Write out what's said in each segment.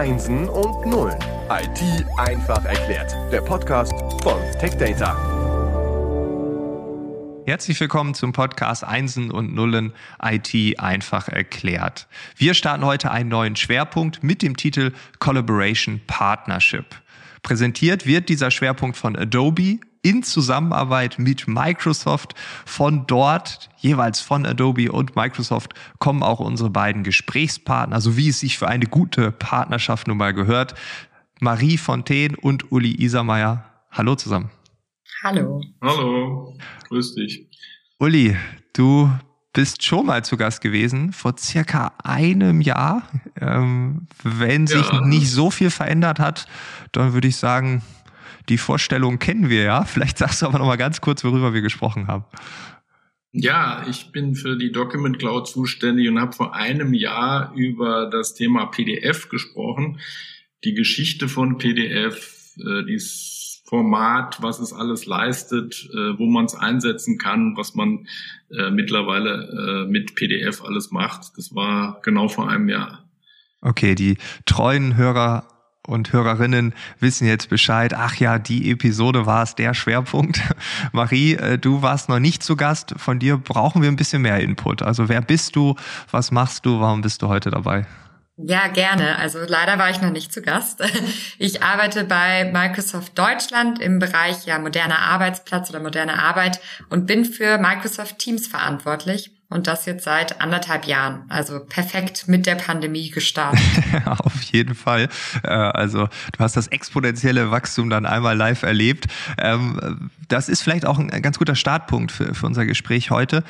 Einsen und Nullen. IT einfach erklärt. Der Podcast von TechData. Herzlich willkommen zum Podcast Einsen und Nullen IT einfach erklärt. Wir starten heute einen neuen Schwerpunkt mit dem Titel Collaboration Partnership. Präsentiert wird dieser Schwerpunkt von Adobe, in Zusammenarbeit mit Microsoft. Von dort, jeweils von Adobe und Microsoft, kommen auch unsere beiden Gesprächspartner, so wie es sich für eine gute Partnerschaft nun mal gehört. Marie Fontaine und Uli Isermeier. Hallo zusammen. Hallo. Hallo. Grüß dich. Uli, du bist schon mal zu Gast gewesen, vor circa einem Jahr. Ähm, wenn sich ja. nicht so viel verändert hat, dann würde ich sagen, die Vorstellung kennen wir ja. Vielleicht sagst du aber noch mal ganz kurz, worüber wir gesprochen haben. Ja, ich bin für die Document Cloud zuständig und habe vor einem Jahr über das Thema PDF gesprochen. Die Geschichte von PDF, äh, dieses Format, was es alles leistet, äh, wo man es einsetzen kann, was man äh, mittlerweile äh, mit PDF alles macht. Das war genau vor einem Jahr. Okay, die treuen Hörer und Hörerinnen wissen jetzt Bescheid. Ach ja, die Episode war es, der Schwerpunkt. Marie, äh, du warst noch nicht zu Gast. Von dir brauchen wir ein bisschen mehr Input. Also wer bist du? Was machst du? Warum bist du heute dabei? Ja, gerne. Also leider war ich noch nicht zu Gast. Ich arbeite bei Microsoft Deutschland im Bereich ja moderner Arbeitsplatz oder moderne Arbeit und bin für Microsoft Teams verantwortlich. Und das jetzt seit anderthalb Jahren. Also perfekt mit der Pandemie gestartet. Auf jeden Fall. Äh, also du hast das exponentielle Wachstum dann einmal live erlebt. Ähm, das ist vielleicht auch ein ganz guter Startpunkt für, für unser Gespräch heute,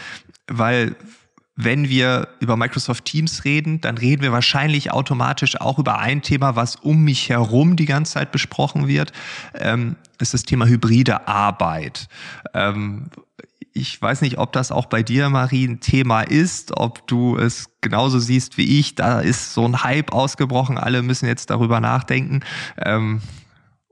weil wenn wir über Microsoft Teams reden, dann reden wir wahrscheinlich automatisch auch über ein Thema, was um mich herum die ganze Zeit besprochen wird. Ähm, ist das Thema hybride Arbeit. Ähm, ich weiß nicht, ob das auch bei dir, Marie, ein Thema ist, ob du es genauso siehst wie ich. Da ist so ein Hype ausgebrochen, alle müssen jetzt darüber nachdenken. Ähm,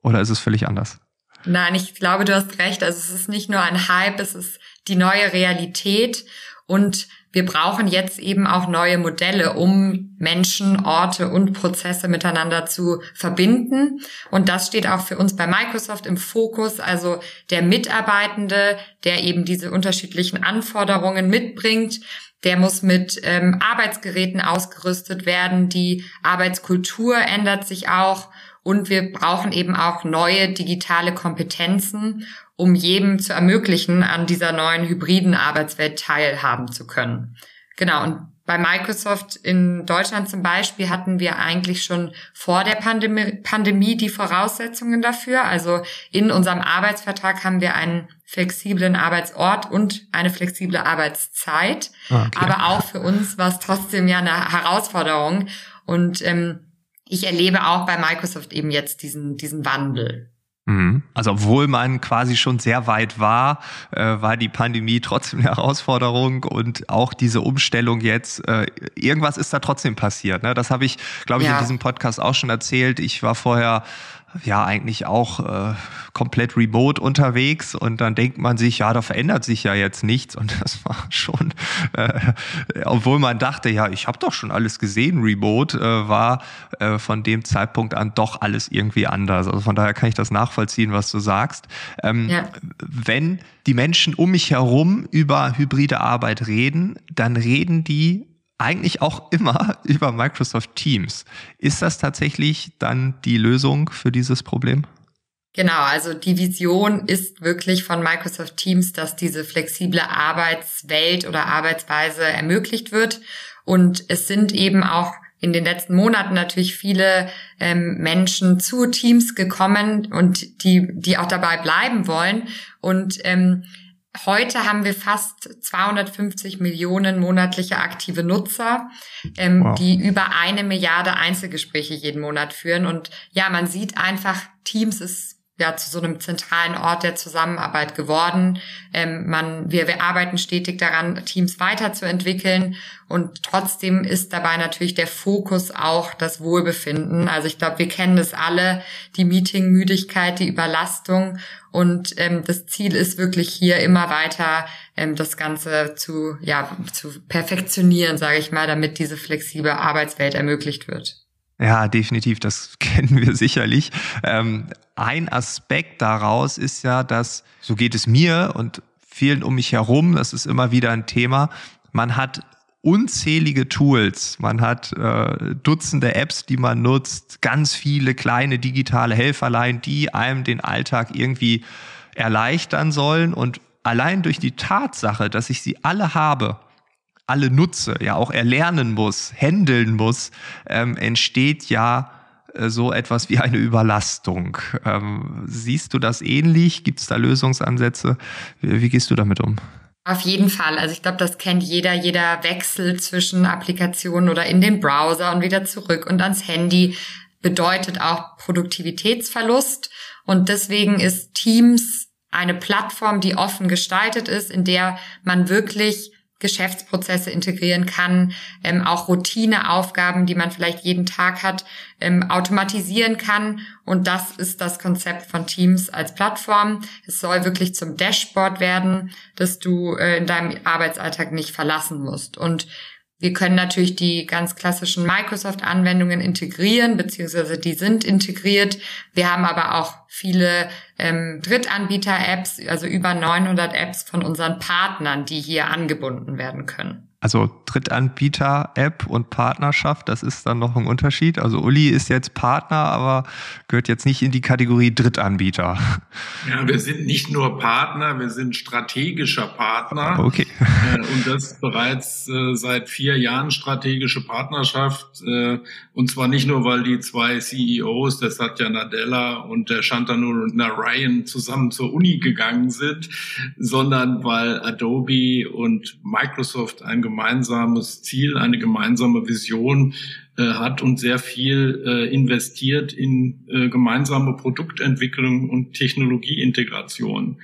oder ist es völlig anders? Nein, ich glaube, du hast recht. Also es ist nicht nur ein Hype, es ist die neue Realität. Und wir brauchen jetzt eben auch neue Modelle, um Menschen, Orte und Prozesse miteinander zu verbinden. Und das steht auch für uns bei Microsoft im Fokus. Also der Mitarbeitende, der eben diese unterschiedlichen Anforderungen mitbringt, der muss mit ähm, Arbeitsgeräten ausgerüstet werden. Die Arbeitskultur ändert sich auch. Und wir brauchen eben auch neue digitale Kompetenzen, um jedem zu ermöglichen, an dieser neuen hybriden Arbeitswelt teilhaben zu können. Genau. Und bei Microsoft in Deutschland zum Beispiel hatten wir eigentlich schon vor der Pandemie, Pandemie die Voraussetzungen dafür. Also in unserem Arbeitsvertrag haben wir einen flexiblen Arbeitsort und eine flexible Arbeitszeit. Ah, okay. Aber auch für uns war es trotzdem ja eine Herausforderung. Und ähm, ich erlebe auch bei Microsoft eben jetzt diesen, diesen Wandel. Mhm. Also obwohl man quasi schon sehr weit war, äh, war die Pandemie trotzdem eine Herausforderung und auch diese Umstellung jetzt, äh, irgendwas ist da trotzdem passiert. Ne? Das habe ich, glaube ich, ja. in diesem Podcast auch schon erzählt. Ich war vorher ja eigentlich auch äh, komplett remote unterwegs und dann denkt man sich, ja, da verändert sich ja jetzt nichts und das war schon, äh, obwohl man dachte, ja, ich habe doch schon alles gesehen, remote, äh, war äh, von dem Zeitpunkt an doch alles irgendwie anders. Also von daher kann ich das nachvollziehen, was du sagst. Ähm, ja. Wenn die Menschen um mich herum über hybride Arbeit reden, dann reden die eigentlich auch immer über Microsoft Teams. Ist das tatsächlich dann die Lösung für dieses Problem? Genau, also die Vision ist wirklich von Microsoft Teams, dass diese flexible Arbeitswelt oder Arbeitsweise ermöglicht wird. Und es sind eben auch in den letzten Monaten natürlich viele ähm, Menschen zu Teams gekommen und die, die auch dabei bleiben wollen. Und ähm, Heute haben wir fast 250 Millionen monatliche aktive Nutzer, ähm, wow. die über eine Milliarde Einzelgespräche jeden Monat führen. Und ja, man sieht einfach, Teams ist ja zu so einem zentralen Ort der Zusammenarbeit geworden. Ähm, man, wir, wir arbeiten stetig daran, Teams weiterzuentwickeln und trotzdem ist dabei natürlich der Fokus auch das Wohlbefinden. Also ich glaube, wir kennen das alle, die Meetingmüdigkeit, die Überlastung und ähm, das Ziel ist wirklich hier immer weiter ähm, das Ganze zu ja zu perfektionieren, sage ich mal, damit diese flexible Arbeitswelt ermöglicht wird. Ja, definitiv, das kennen wir sicherlich. Ähm, ein Aspekt daraus ist ja, dass, so geht es mir und vielen um mich herum, das ist immer wieder ein Thema, man hat unzählige Tools, man hat äh, Dutzende Apps, die man nutzt, ganz viele kleine digitale Helferlein, die einem den Alltag irgendwie erleichtern sollen und allein durch die Tatsache, dass ich sie alle habe, alle nutze, ja auch erlernen muss, handeln muss, ähm, entsteht ja äh, so etwas wie eine Überlastung. Ähm, siehst du das ähnlich? Gibt es da Lösungsansätze? Wie, wie gehst du damit um? Auf jeden Fall. Also ich glaube, das kennt jeder. Jeder Wechsel zwischen Applikationen oder in den Browser und wieder zurück und ans Handy bedeutet auch Produktivitätsverlust. Und deswegen ist Teams eine Plattform, die offen gestaltet ist, in der man wirklich Geschäftsprozesse integrieren kann, ähm, auch Routineaufgaben, die man vielleicht jeden Tag hat, ähm, automatisieren kann. Und das ist das Konzept von Teams als Plattform. Es soll wirklich zum Dashboard werden, dass du äh, in deinem Arbeitsalltag nicht verlassen musst. Und wir können natürlich die ganz klassischen Microsoft-Anwendungen integrieren, beziehungsweise die sind integriert. Wir haben aber auch viele ähm, Drittanbieter-Apps, also über 900 Apps von unseren Partnern, die hier angebunden werden können. Also Drittanbieter-App und Partnerschaft, das ist dann noch ein Unterschied. Also Uli ist jetzt Partner, aber gehört jetzt nicht in die Kategorie Drittanbieter. Ja, wir sind nicht nur Partner, wir sind strategischer Partner. Okay. Äh, und das bereits äh, seit vier Jahren strategische Partnerschaft. Äh, und zwar nicht nur, weil die zwei CEOs, der Satya Nadella und der Shantanu Narayan zusammen zur Uni gegangen sind, sondern weil Adobe und Microsoft ein gemeinsames Ziel, eine gemeinsame Vision äh, hat und sehr viel äh, investiert in äh, gemeinsame Produktentwicklung und Technologieintegration.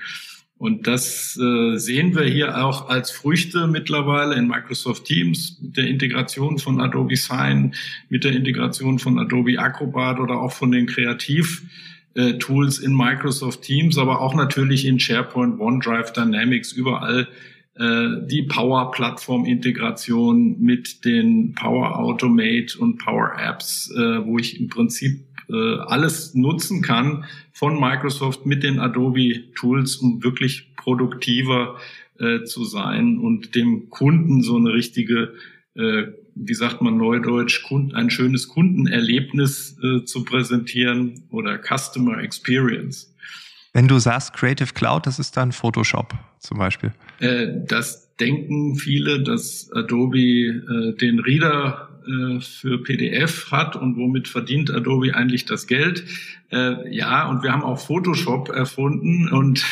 Und das äh, sehen wir hier auch als Früchte mittlerweile in Microsoft Teams mit der Integration von Adobe Sign, mit der Integration von Adobe Acrobat oder auch von den Kreativ Tools in Microsoft Teams, aber auch natürlich in SharePoint, OneDrive, Dynamics, überall äh, die Power-Plattform-Integration mit den Power Automate und Power Apps, äh, wo ich im Prinzip äh, alles nutzen kann von Microsoft mit den Adobe Tools, um wirklich produktiver zu sein und dem Kunden so eine richtige, wie sagt man neudeutsch, ein schönes Kundenerlebnis zu präsentieren oder Customer Experience. Wenn du sagst Creative Cloud, das ist dann Photoshop zum Beispiel. Äh, das denken viele, dass Adobe äh, den Reader äh, für PDF hat und womit verdient Adobe eigentlich das Geld. Äh, ja, und wir haben auch Photoshop erfunden und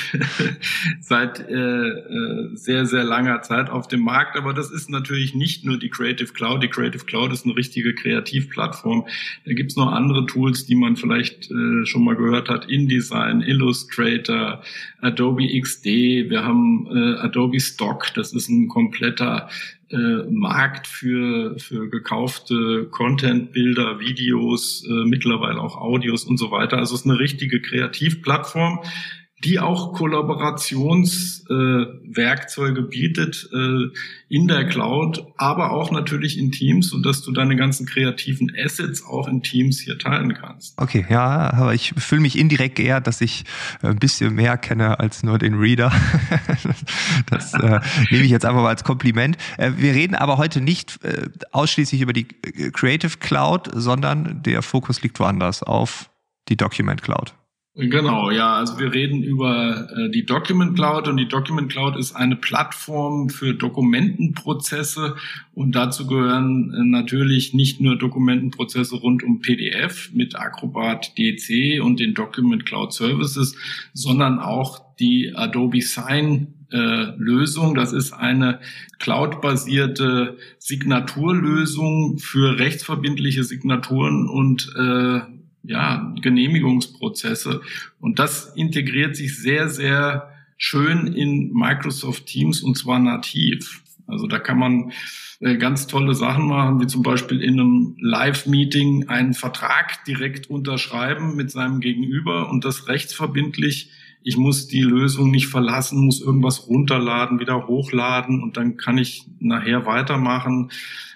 seit äh, äh, sehr, sehr langer Zeit auf dem Markt. Aber das ist natürlich nicht nur die Creative Cloud. Die Creative Cloud ist eine richtige Kreativplattform. Da gibt's noch andere Tools, die man vielleicht äh, schon mal gehört hat. InDesign, Illustrator, Adobe XD. Wir haben äh, Adobe Stock. Das ist ein kompletter äh, Markt für, für gekaufte Content-Bilder, Videos, äh, mittlerweile auch Audios und so weiter. Also es ist eine richtige Kreativplattform, die auch Kollaborationswerkzeuge äh, bietet äh, in der Cloud, aber auch natürlich in Teams, sodass du deine ganzen kreativen Assets auch in Teams hier teilen kannst. Okay, ja, aber ich fühle mich indirekt geehrt, dass ich ein bisschen mehr kenne als nur den Reader. das äh, nehme ich jetzt einfach mal als Kompliment. Äh, wir reden aber heute nicht äh, ausschließlich über die äh, Creative Cloud, sondern der Fokus liegt woanders auf die Document Cloud. Genau, ja. Also wir reden über äh, die Document Cloud und die Document Cloud ist eine Plattform für Dokumentenprozesse und dazu gehören äh, natürlich nicht nur Dokumentenprozesse rund um PDF mit Acrobat DC und den Document Cloud Services, sondern auch die Adobe Sign äh, Lösung. Das ist eine cloud-basierte Signaturlösung für rechtsverbindliche Signaturen und äh, ja, Genehmigungsprozesse. Und das integriert sich sehr, sehr schön in Microsoft Teams und zwar nativ. Also da kann man äh, ganz tolle Sachen machen, wie zum Beispiel in einem Live-Meeting einen Vertrag direkt unterschreiben mit seinem Gegenüber und das rechtsverbindlich. Ich muss die Lösung nicht verlassen, muss irgendwas runterladen, wieder hochladen und dann kann ich nachher weitermachen.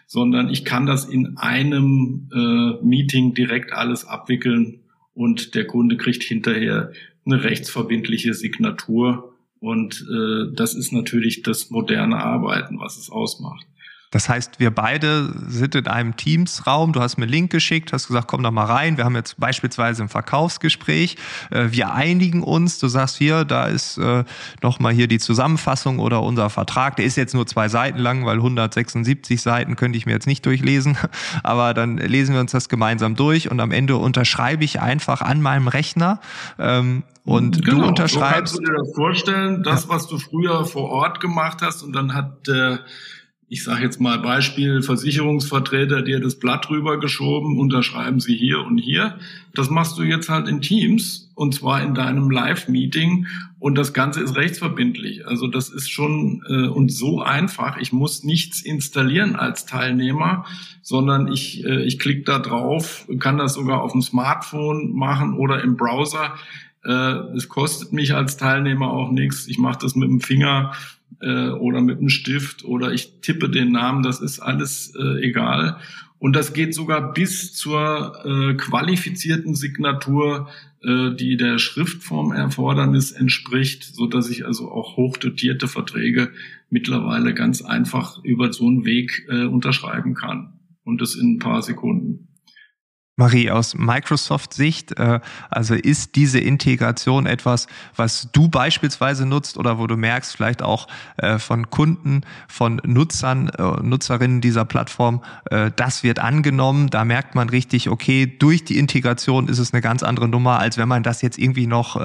Sondern ich kann das in einem äh, Meeting direkt alles abwickeln und der Kunde kriegt hinterher eine rechtsverbindliche Signatur. Und äh, das ist natürlich das moderne Arbeiten, was es ausmacht. Das heißt, wir beide sind in einem Teams-Raum. Du hast mir einen Link geschickt, hast gesagt, komm doch mal rein. Wir haben jetzt beispielsweise ein Verkaufsgespräch. Äh, wir einigen uns. Du sagst hier, da ist äh, noch mal hier die Zusammenfassung oder unser Vertrag. Der ist jetzt nur zwei Seiten lang, weil 176 Seiten könnte ich mir jetzt nicht durchlesen. Aber dann lesen wir uns das gemeinsam durch und am Ende unterschreibe ich einfach an meinem Rechner. Ähm, und genau, du unterschreibst. So kannst du dir das vorstellen, das, was du früher vor Ort gemacht hast, und dann hat äh, ich sage jetzt mal Beispiel, Versicherungsvertreter dir das Blatt rübergeschoben, unterschreiben Sie hier und hier. Das machst du jetzt halt in Teams und zwar in deinem Live-Meeting und das Ganze ist rechtsverbindlich. Also das ist schon äh, und so einfach. Ich muss nichts installieren als Teilnehmer, sondern ich, äh, ich klicke da drauf, kann das sogar auf dem Smartphone machen oder im Browser. Äh, es kostet mich als Teilnehmer auch nichts. Ich mache das mit dem Finger äh, oder mit einem Stift oder ich tippe den Namen, das ist alles äh, egal. Und das geht sogar bis zur äh, qualifizierten Signatur, äh, die der Schriftformerfordernis entspricht, so dass ich also auch hochdotierte Verträge mittlerweile ganz einfach über so einen Weg äh, unterschreiben kann. Und das in ein paar Sekunden. Marie, aus Microsoft-Sicht, äh, also ist diese Integration etwas, was du beispielsweise nutzt oder wo du merkst, vielleicht auch äh, von Kunden, von Nutzern, äh, Nutzerinnen dieser Plattform, das wird angenommen. Da merkt man richtig, okay, durch die Integration ist es eine ganz andere Nummer, als wenn man das jetzt irgendwie noch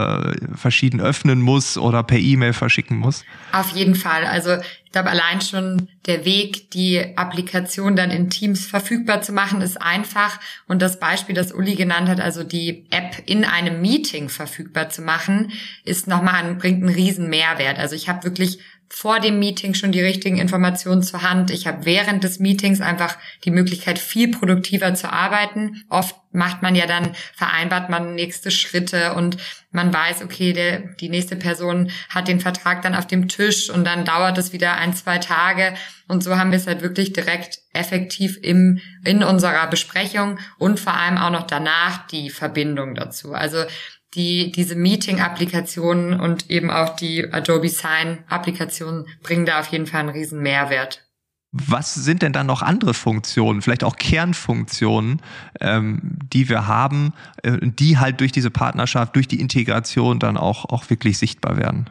verschieden öffnen muss oder per E-Mail verschicken muss. Auf jeden Fall. Also ich glaube, allein schon der Weg, die Applikation dann in Teams verfügbar zu machen, ist einfach. Und das Beispiel, das Uli genannt hat, also die App in einem Meeting verfügbar zu machen, ist nochmal ein, bringt einen riesen Mehrwert. Also ich habe wirklich vor dem Meeting schon die richtigen Informationen zur Hand. Ich habe während des Meetings einfach die Möglichkeit, viel produktiver zu arbeiten. Oft macht man ja dann, vereinbart man nächste Schritte und man weiß, okay, der, die nächste Person hat den Vertrag dann auf dem Tisch und dann dauert es wieder ein, zwei Tage. Und so haben wir es halt wirklich direkt effektiv im, in unserer Besprechung und vor allem auch noch danach die Verbindung dazu. Also die, diese Meeting-Applikationen und eben auch die Adobe Sign-Applikationen bringen da auf jeden Fall einen riesen Mehrwert. Was sind denn dann noch andere Funktionen, vielleicht auch Kernfunktionen, ähm, die wir haben, äh, die halt durch diese Partnerschaft, durch die Integration dann auch, auch wirklich sichtbar werden?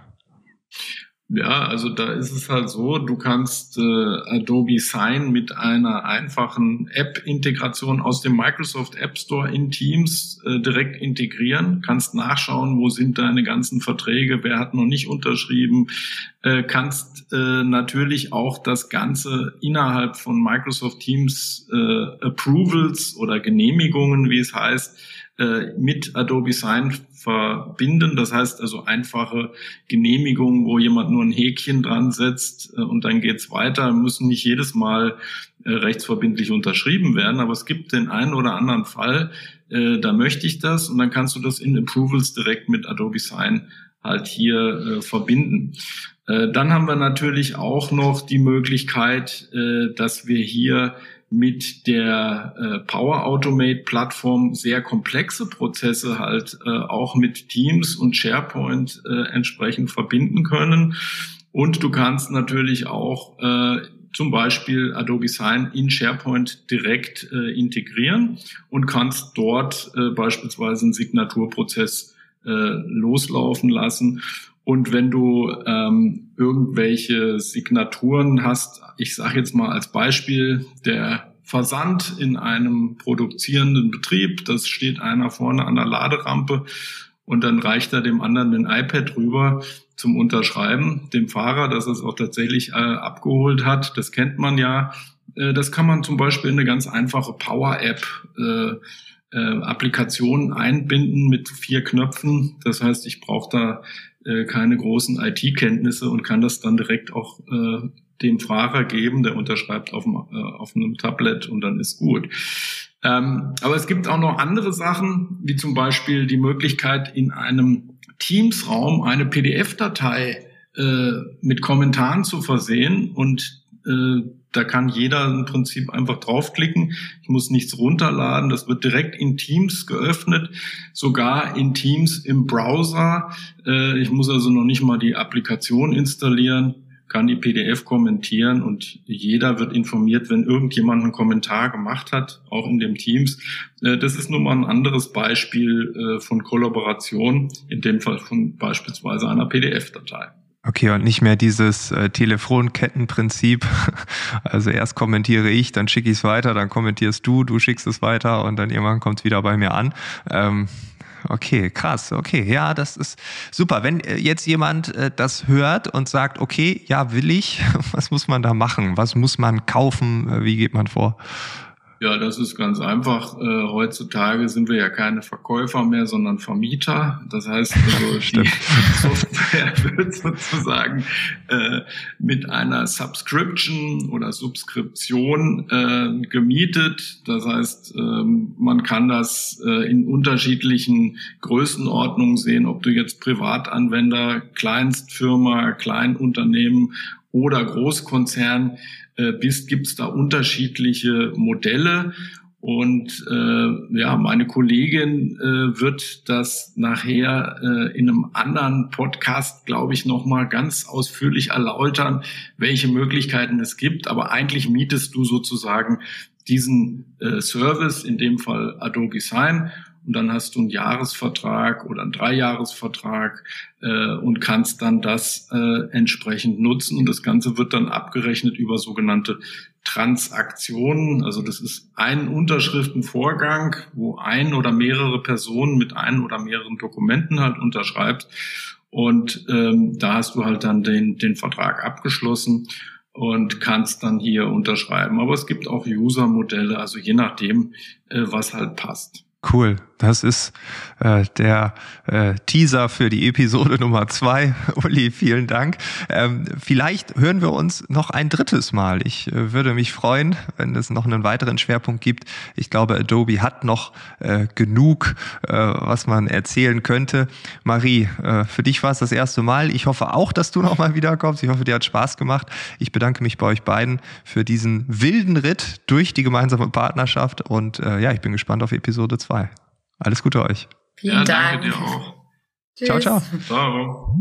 Ja, also da ist es halt so, du kannst äh, Adobe Sign mit einer einfachen App-Integration aus dem Microsoft App Store in Teams äh, direkt integrieren, kannst nachschauen, wo sind deine ganzen Verträge, wer hat noch nicht unterschrieben, äh, kannst äh, natürlich auch das Ganze innerhalb von Microsoft Teams äh, Approvals oder Genehmigungen, wie es heißt, mit Adobe Sign verbinden. Das heißt also einfache Genehmigungen, wo jemand nur ein Häkchen dran setzt äh, und dann geht's weiter, müssen nicht jedes Mal äh, rechtsverbindlich unterschrieben werden, aber es gibt den einen oder anderen Fall, äh, da möchte ich das und dann kannst du das in Approvals direkt mit Adobe Sign halt hier äh, verbinden. Äh, dann haben wir natürlich auch noch die Möglichkeit, äh, dass wir hier mit der äh, Power Automate Plattform sehr komplexe Prozesse halt äh, auch mit Teams und SharePoint äh, entsprechend verbinden können. Und du kannst natürlich auch äh, zum Beispiel Adobe Sign in SharePoint direkt äh, integrieren und kannst dort äh, beispielsweise einen Signaturprozess äh, loslaufen lassen. Und wenn du ähm, irgendwelche Signaturen hast, ich sage jetzt mal als Beispiel der Versand in einem produzierenden Betrieb, das steht einer vorne an der Laderampe und dann reicht er dem anderen ein iPad rüber zum Unterschreiben, dem Fahrer, dass er es auch tatsächlich äh, abgeholt hat. Das kennt man ja. Äh, das kann man zum Beispiel in eine ganz einfache Power-App äh, äh, Applikation einbinden mit vier Knöpfen. Das heißt, ich brauche da äh, keine großen IT-Kenntnisse und kann das dann direkt auch äh, dem Fahrer geben, der unterschreibt auf, dem, äh, auf einem Tablet und dann ist gut. Ähm, aber es gibt auch noch andere Sachen, wie zum Beispiel die Möglichkeit, in einem Teams-Raum eine PDF-Datei äh, mit Kommentaren zu versehen und da kann jeder im Prinzip einfach draufklicken. Ich muss nichts runterladen. Das wird direkt in Teams geöffnet, sogar in Teams im Browser. Äh, ich muss also noch nicht mal die Applikation installieren kann die PDF kommentieren und jeder wird informiert, wenn irgendjemand einen Kommentar gemacht hat, auch in dem Teams. Äh, das ist nun mal ein anderes Beispiel äh, von Kollaboration, in dem Fall von beispielsweise einer PDF-Datei. Okay, und nicht mehr dieses äh, Telefonkettenprinzip. Also erst kommentiere ich, dann schicke ich es weiter, dann kommentierst du, du schickst es weiter und dann irgendwann kommt es wieder bei mir an. Ähm, okay, krass, okay, ja, das ist super. Wenn äh, jetzt jemand äh, das hört und sagt, okay, ja, will ich, was muss man da machen? Was muss man kaufen? Äh, wie geht man vor? Ja, das ist ganz einfach. Äh, heutzutage sind wir ja keine Verkäufer mehr, sondern Vermieter. Das heißt, also die Software wird sozusagen äh, mit einer Subscription oder Subskription äh, gemietet. Das heißt, ähm, man kann das äh, in unterschiedlichen Größenordnungen sehen, ob du jetzt Privatanwender, Kleinstfirma, Kleinunternehmen oder Großkonzern äh, bist, gibt es da unterschiedliche Modelle. Und äh, ja, meine Kollegin äh, wird das nachher äh, in einem anderen Podcast, glaube ich, nochmal ganz ausführlich erläutern, welche Möglichkeiten es gibt. Aber eigentlich mietest du sozusagen diesen äh, Service, in dem Fall Adobe Sign, und dann hast du einen Jahresvertrag oder einen Dreijahresvertrag äh, und kannst dann das äh, entsprechend nutzen. Und das Ganze wird dann abgerechnet über sogenannte Transaktionen. Also das ist ein Unterschriftenvorgang, wo ein oder mehrere Personen mit ein oder mehreren Dokumenten halt unterschreibt. Und ähm, da hast du halt dann den, den Vertrag abgeschlossen und kannst dann hier unterschreiben. Aber es gibt auch User-Modelle, also je nachdem, äh, was halt passt. Cool. Das ist äh, der äh, Teaser für die Episode Nummer zwei. Uli, vielen Dank. Ähm, vielleicht hören wir uns noch ein drittes Mal. Ich äh, würde mich freuen, wenn es noch einen weiteren Schwerpunkt gibt. Ich glaube, Adobe hat noch äh, genug, äh, was man erzählen könnte. Marie, äh, für dich war es das erste Mal. Ich hoffe auch, dass du noch mal wiederkommst. Ich hoffe, dir hat Spaß gemacht. Ich bedanke mich bei euch beiden für diesen wilden Ritt durch die gemeinsame Partnerschaft und äh, ja, ich bin gespannt auf Episode zwei. Alles Gute euch. Vielen ja, Dank. Danke dir auch. Tschüss. Ciao, ciao. Ciao.